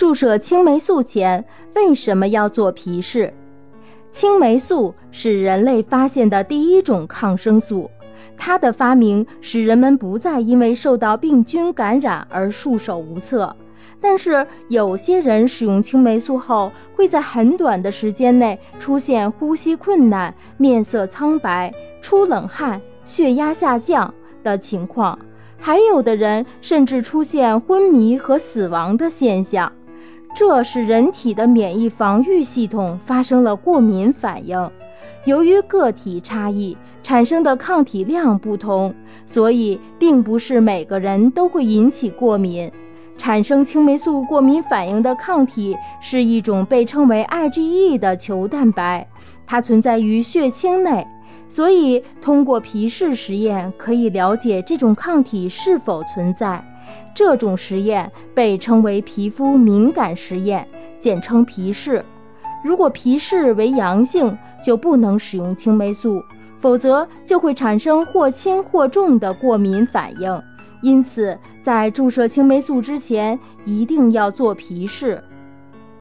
注射青霉素前为什么要做皮试？青霉素是人类发现的第一种抗生素，它的发明使人们不再因为受到病菌感染而束手无策。但是有些人使用青霉素后，会在很短的时间内出现呼吸困难、面色苍白、出冷汗、血压下降的情况，还有的人甚至出现昏迷和死亡的现象。这是人体的免疫防御系统发生了过敏反应，由于个体差异产生的抗体量不同，所以并不是每个人都会引起过敏。产生青霉素过敏反应的抗体是一种被称为 IgE 的球蛋白，它存在于血清内，所以通过皮试实验可以了解这种抗体是否存在。这种实验被称为皮肤敏感实验，简称皮试。如果皮试为阳性，就不能使用青霉素，否则就会产生或轻或重的过敏反应。因此，在注射青霉素之前，一定要做皮试。